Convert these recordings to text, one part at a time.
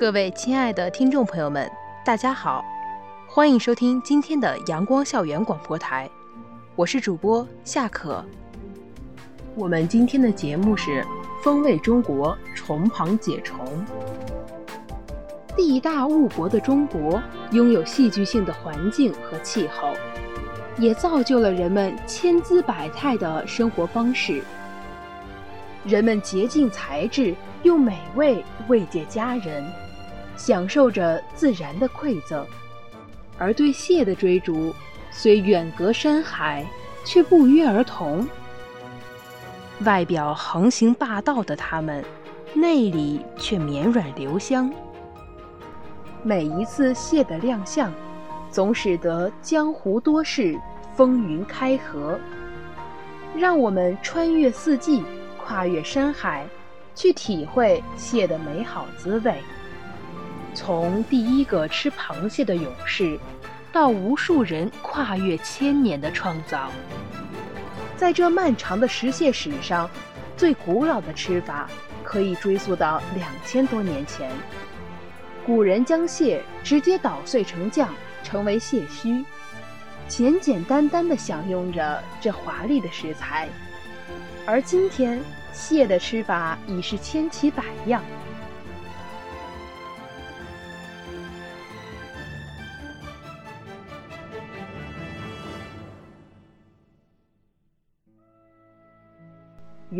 各位亲爱的听众朋友们，大家好，欢迎收听今天的阳光校园广播台，我是主播夏可。我们今天的节目是《风味中国虫旁解虫》。地大物博的中国，拥有戏剧性的环境和气候，也造就了人们千姿百态的生活方式。人们竭尽才智，用美味慰藉家人，享受着自然的馈赠。而对蟹的追逐，虽远隔山海，却不约而同。外表横行霸道的它们，内里却绵软留香。每一次蟹的亮相，总使得江湖多事风云开合。让我们穿越四季，跨越山海，去体会蟹的美好滋味。从第一个吃螃蟹的勇士，到无数人跨越千年的创造，在这漫长的食蟹史上，最古老的吃法可以追溯到两千多年前。古人将蟹直接捣碎成酱，成为蟹须，简简单单地享用着这华丽的食材。而今天，蟹的吃法已是千奇百样。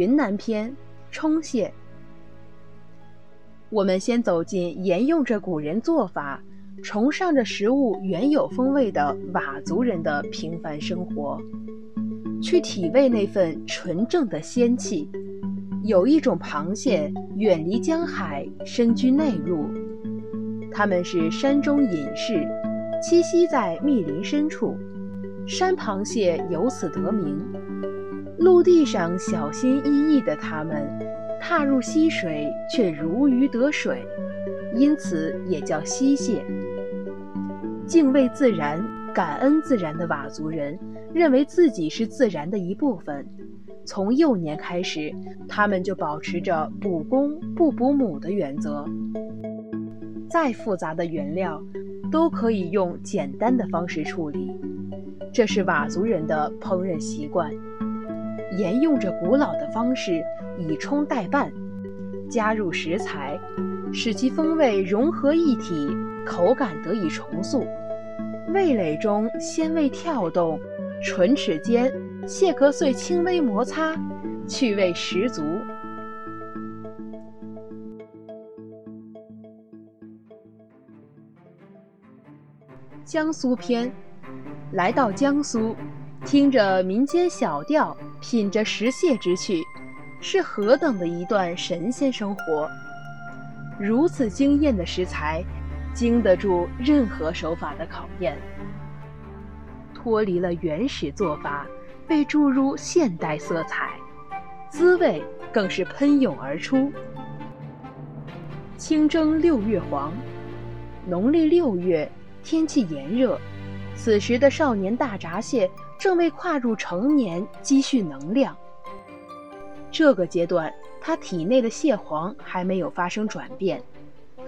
云南篇，冲蟹。我们先走进沿用着古人做法、崇尚着食物原有风味的佤族人的平凡生活，去体味那份纯正的仙气。有一种螃蟹远离江海，深居内陆，它们是山中隐士，栖息在密林深处，山螃蟹由此得名。陆地上小心翼翼的他们，踏入溪水却如鱼得水，因此也叫溪蟹。敬畏自然、感恩自然的佤族人，认为自己是自然的一部分。从幼年开始，他们就保持着补公不补母的原则。再复杂的原料，都可以用简单的方式处理，这是佤族人的烹饪习惯。沿用着古老的方式，以冲代拌，加入食材，使其风味融合一体，口感得以重塑。味蕾中鲜味跳动，唇齿间蟹壳碎轻微摩擦，趣味十足。江苏篇，来到江苏。听着民间小调，品着食蟹之趣，是何等的一段神仙生活！如此惊艳的食材，经得住任何手法的考验。脱离了原始做法，被注入现代色彩，滋味更是喷涌而出。清蒸六月黄，农历六月，天气炎热，此时的少年大闸蟹。正为跨入成年积蓄能量。这个阶段，他体内的蟹黄还没有发生转变，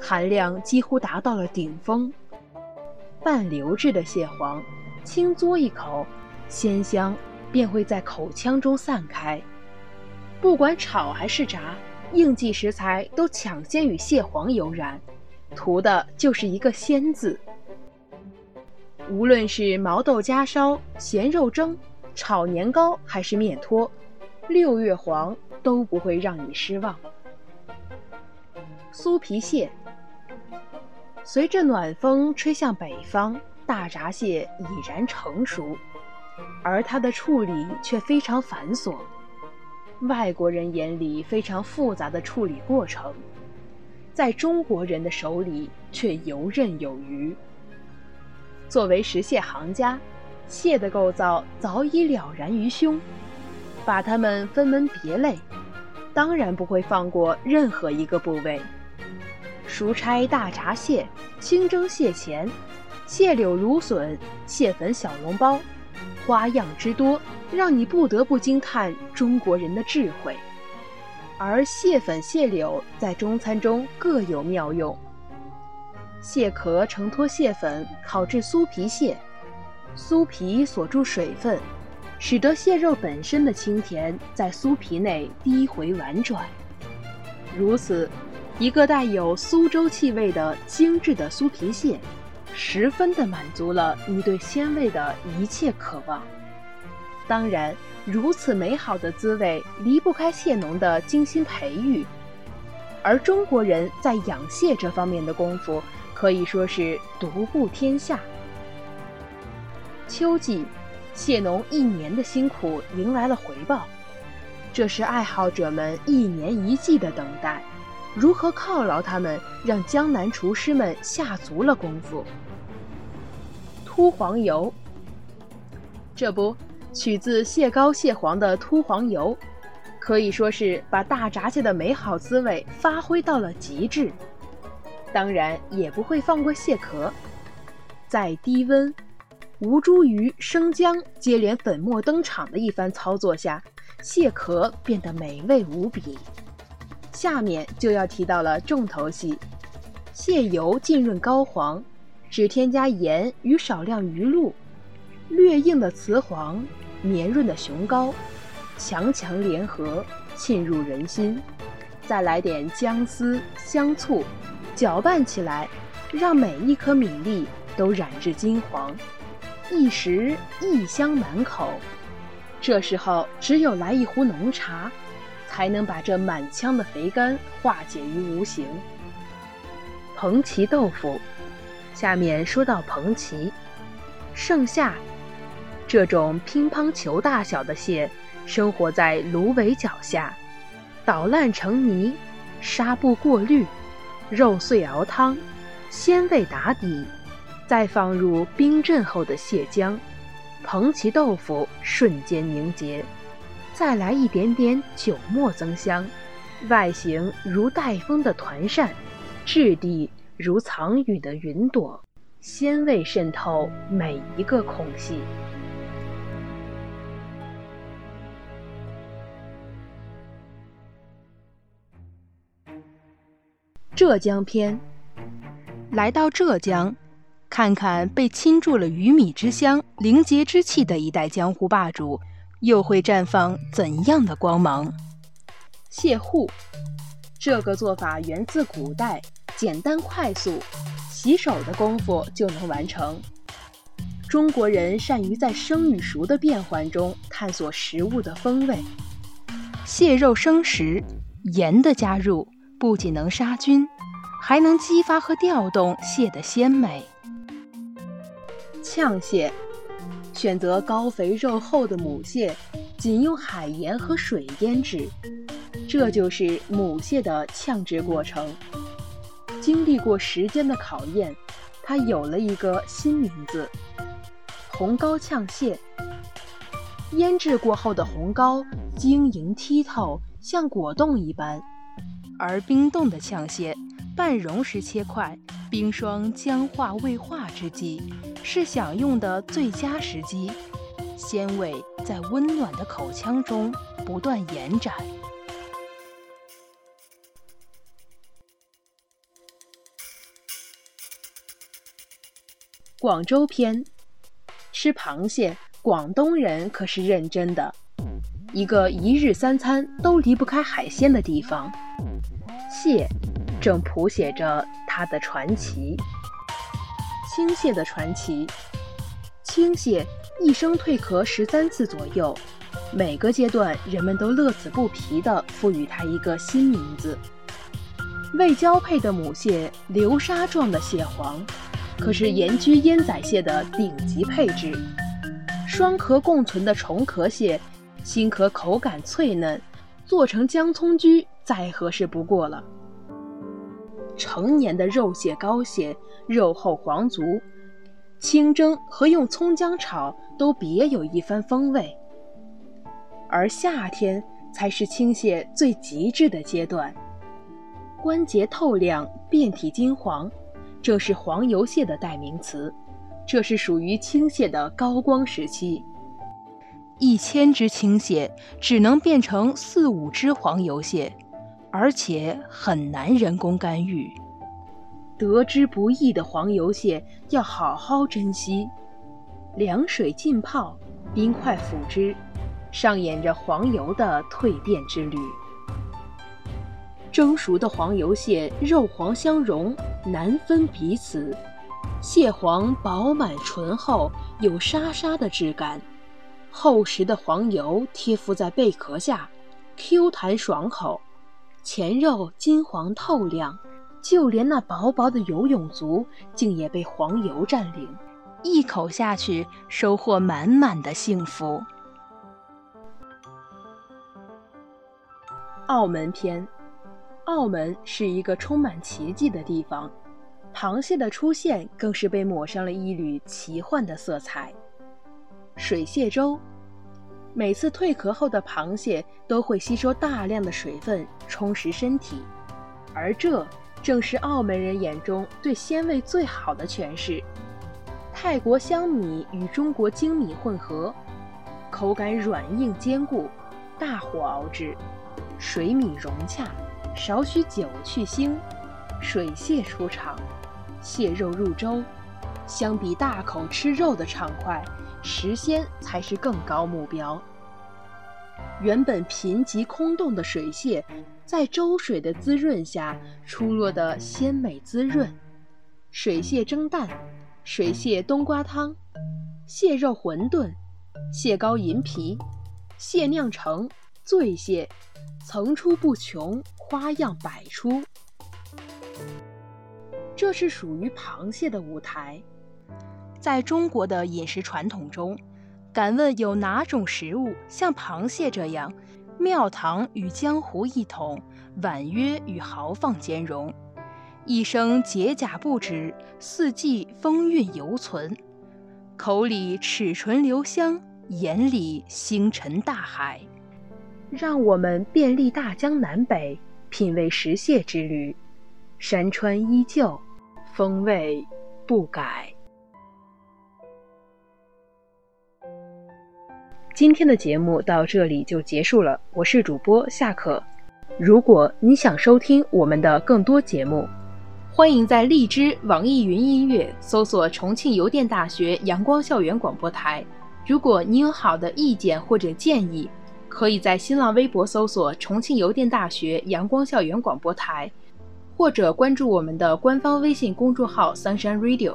含量几乎达到了顶峰。半流质的蟹黄，轻嘬一口，鲜香便会在口腔中散开。不管炒还是炸，应季食材都抢先与蟹黄有染，图的就是一个“鲜”字。无论是毛豆夹烧、咸肉蒸、炒年糕还是面托，六月黄都不会让你失望。酥皮蟹，随着暖风吹向北方，大闸蟹已然成熟，而它的处理却非常繁琐。外国人眼里非常复杂的处理过程，在中国人的手里却游刃有余。作为食蟹行家，蟹的构造早已了然于胸，把它们分门别类，当然不会放过任何一个部位。熟拆大闸蟹，清蒸蟹钳，蟹柳芦笋，蟹粉小笼包，花样之多，让你不得不惊叹中国人的智慧。而蟹粉、蟹柳在中餐中各有妙用，蟹壳承托蟹粉，烤至酥皮蟹，酥皮锁住水分，使得蟹肉本身的清甜在酥皮内低回婉转。如此，一个带有苏州气味的精致的酥皮蟹，十分的满足了你对鲜味的一切渴望。当然，如此美好的滋味离不开蟹农的精心培育，而中国人在养蟹这方面的功夫。可以说是独步天下。秋季，蟹农一年的辛苦迎来了回报，这是爱好者们一年一季的等待。如何犒劳他们，让江南厨师们下足了功夫。秃黄油，这不，取自蟹膏蟹黄的秃黄油，可以说是把大闸蟹的美好滋味发挥到了极致。当然也不会放过蟹壳，在低温、吴茱萸、生姜接连粉末登场的一番操作下，蟹壳变得美味无比。下面就要提到了重头戏，蟹油浸润膏黄，只添加盐与少量鱼露，略硬的雌黄，绵润的雄膏，强强联合，沁入人心。再来点姜丝、香醋。搅拌起来，让每一颗米粒都染至金黄，一时异香满口。这时候，只有来一壶浓茶，才能把这满腔的肥甘化解于无形。蓬旗豆腐，下面说到蓬旗，盛夏，这种乒乓球大小的蟹，生活在芦苇脚下，捣烂成泥，纱布过滤。肉碎熬汤，鲜味打底，再放入冰镇后的蟹浆，蓬旗豆腐瞬间凝结，再来一点点酒末增香，外形如带风的团扇，质地如藏雨的云朵，鲜味渗透每一个空隙。浙江篇，来到浙江，看看被倾注了鱼米之乡、灵节之气的一代江湖霸主，又会绽放怎样的光芒？蟹户，这个做法源自古代，简单快速，洗手的功夫就能完成。中国人善于在生与熟的变换中探索食物的风味。蟹肉生食，盐的加入。不仅能杀菌，还能激发和调动蟹的鲜美。呛蟹，选择高肥肉厚的母蟹，仅用海盐和水腌制，这就是母蟹的呛制过程。经历过时间的考验，它有了一个新名字——红膏呛蟹。腌制过后的红膏晶莹剔透，像果冻一般。而冰冻的呛蟹，半溶时切块，冰霜僵化未化之际，是享用的最佳时机，鲜味在温暖的口腔中不断延展。广州篇，吃螃蟹，广东人可是认真的，一个一日三餐都离不开海鲜的地方。蟹正谱写着它的传奇。青蟹的传奇。青蟹一生蜕壳十三次左右，每个阶段人们都乐此不疲地赋予它一个新名字。未交配的母蟹流沙状的蟹黄，可是盐焗烟仔蟹的顶级配置。双壳共存的重壳蟹，新壳口感脆嫩，做成姜葱焗。再合适不过了。成年的肉蟹、膏蟹，肉厚黄足，清蒸和用葱姜炒都别有一番风味。而夏天才是青蟹最极致的阶段，关节透亮，遍体金黄，这是黄油蟹的代名词。这是属于青蟹的高光时期。一千只青蟹只能变成四五只黄油蟹。而且很难人工干预。得之不易的黄油蟹要好好珍惜。凉水浸泡，冰块腐之，上演着黄油的蜕变之旅。蒸熟的黄油蟹肉黄相融，难分彼此。蟹黄饱满醇厚，有沙沙的质感。厚实的黄油贴附在贝壳下，Q 弹爽口，前肉金黄透亮。就连那薄薄的游泳足，竟也被黄油占领。一口下去，收获满满的幸福。澳门篇。澳门是一个充满奇迹的地方，螃蟹的出现更是被抹上了一缕奇幻的色彩。水蟹粥，每次蜕壳后的螃蟹都会吸收大量的水分，充实身体，而这正是澳门人眼中对鲜味最好的诠释。泰国香米与中国精米混合，口感软硬兼顾，大火熬制，水米融洽。少许酒去腥，水蟹出场，蟹肉入粥。相比大口吃肉的畅快，食鲜才是更高目标。原本贫瘠空洞的水蟹，在粥水的滋润下出落得鲜美滋润。水蟹蒸蛋、水蟹冬瓜汤、蟹肉馄饨、蟹膏银皮、蟹酿成、醉蟹，层出不穷。花样百出，这是属于螃蟹的舞台。在中国的饮食传统中，敢问有哪种食物像螃蟹这样，庙堂与江湖一统，婉约与豪放兼容，一生解甲不止，四季风韵犹存，口里齿唇留香，眼里星辰大海。让我们遍历大江南北。品味食蟹之旅，山川依旧，风味不改。今天的节目到这里就结束了，我是主播夏可。如果你想收听我们的更多节目，欢迎在荔枝、网易云音乐搜索“重庆邮电大学阳光校园广播台”。如果你有好的意见或者建议，可以在新浪微博搜索“重庆邮电大学阳光校园广播台”，或者关注我们的官方微信公众号 “Sunshine Radio”。